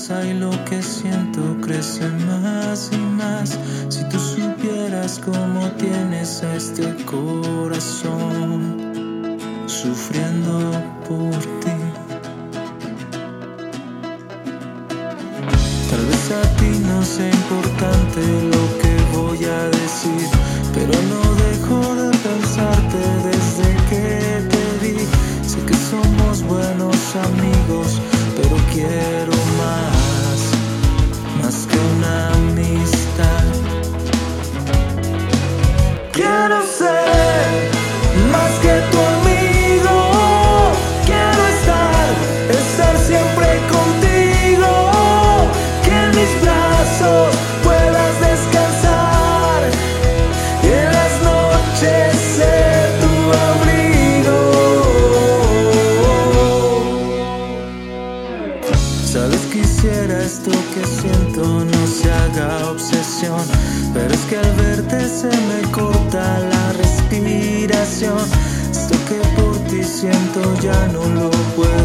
pasa y lo que siento crece más y más. Si tú supieras cómo tienes a este corazón sufriendo por ti. Tal vez a ti no sea importante lo que voy a decir, Can I say? No se haga obsesión. Pero es que al verte se me corta la respiración. Esto que por ti siento ya no lo puedo.